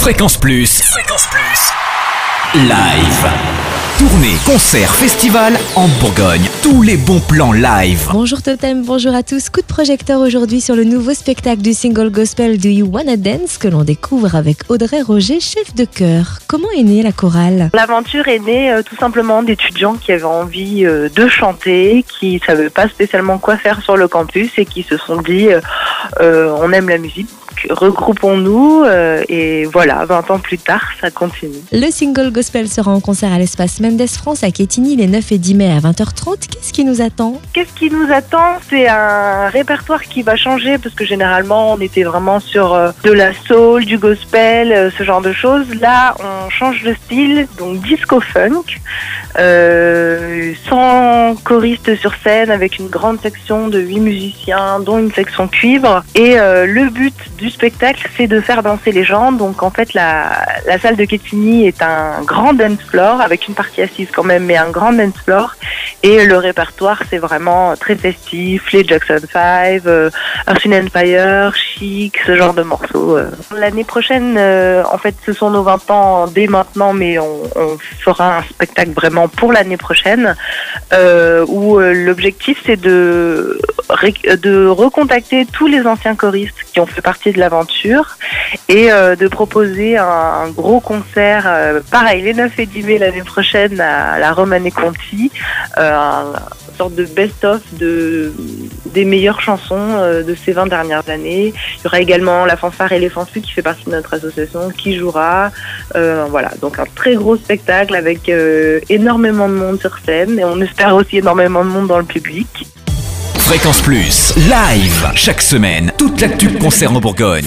Fréquence Plus. Fréquence Plus. Live. Tournée, concert, festival en Bourgogne. Tous les bons plans live. Bonjour Totem, bonjour à tous. Coup de projecteur aujourd'hui sur le nouveau spectacle du single gospel Do You Wanna Dance que l'on découvre avec Audrey Roger, chef de chœur. Comment est née la chorale? L'aventure est née euh, tout simplement d'étudiants qui avaient envie euh, de chanter, qui ne savaient pas spécialement quoi faire sur le campus et qui se sont dit euh, euh, on aime la musique, regroupons-nous euh, et voilà, 20 ans plus tard, ça continue. Le single gospel sera en concert à l'espace Mendes France à Quetigny les 9 et 10 mai à 20h30. Qu'est-ce qui nous attend? Qu'est-ce qui nous attend? C'est un répertoire qui va changer parce que généralement on était vraiment sur euh, de la soul, du gospel, euh, ce genre de choses. Là, on change de style, donc disco funk, sans choriste sur scène, avec une grande section de 8 musiciens, dont une section cuivre. Et le but du spectacle, c'est de faire danser les gens. Donc en fait, la, salle de Quetigny est un grand dance floor avec une partie assise quand même, mais un grand dance floor. Et le répertoire, c'est vraiment très festif, les Jackson 5, euh, Earth Empire, Chic, ce genre de morceaux. euh. L'année prochaine, euh, en fait, ce sont nos 20 ans dès maintenant, mais on, fera un spectacle vraiment pour l'année prochaine, euh, où l'objectif, c'est de recontacter tous les anciens choristes ont fait partie de l'aventure et euh, de proposer un, gros concert, euh, pareil, les 9 et 10 mai l'année prochaine à la Romane Conti, euh, un- une sorte de best-of de, des meilleures chansons euh, de ces 20 dernières années. Il y aura également la fanfare Éléphant Fut qui fait partie de notre association qui jouera. Voilà, donc un très gros spectacle avec énormément de monde sur scène et on espère aussi énormément de monde dans le public. Fréquence Plus. Live. Chaque semaine. Toute l'actu concert en Bourgogne.